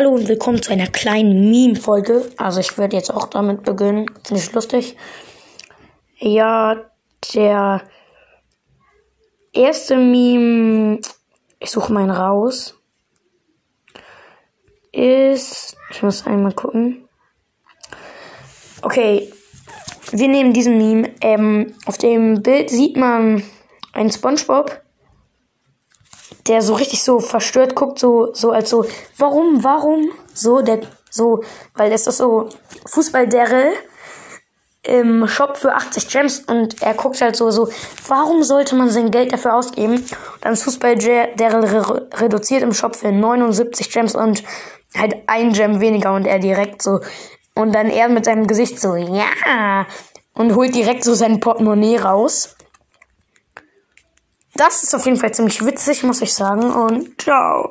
Hallo und willkommen zu einer kleinen Meme-Folge. Also ich werde jetzt auch damit beginnen. Finde ich lustig. Ja, der erste Meme, ich suche meinen raus, ist, ich muss einmal gucken. Okay, wir nehmen diesen Meme. Ähm, auf dem Bild sieht man einen SpongeBob der so richtig so verstört guckt, so, so als so, warum, warum? So, der, so, weil es ist so Fußball-Derre im Shop für 80 Gems und er guckt halt so, so, warum sollte man sein Geld dafür ausgeben? Und dann ist Fußball-Derre reduziert im Shop für 79 Gems und halt ein Gem weniger und er direkt so, und dann er mit seinem Gesicht so, ja, und holt direkt so sein Portemonnaie raus das ist auf jeden Fall ziemlich witzig, muss ich sagen. Und ciao.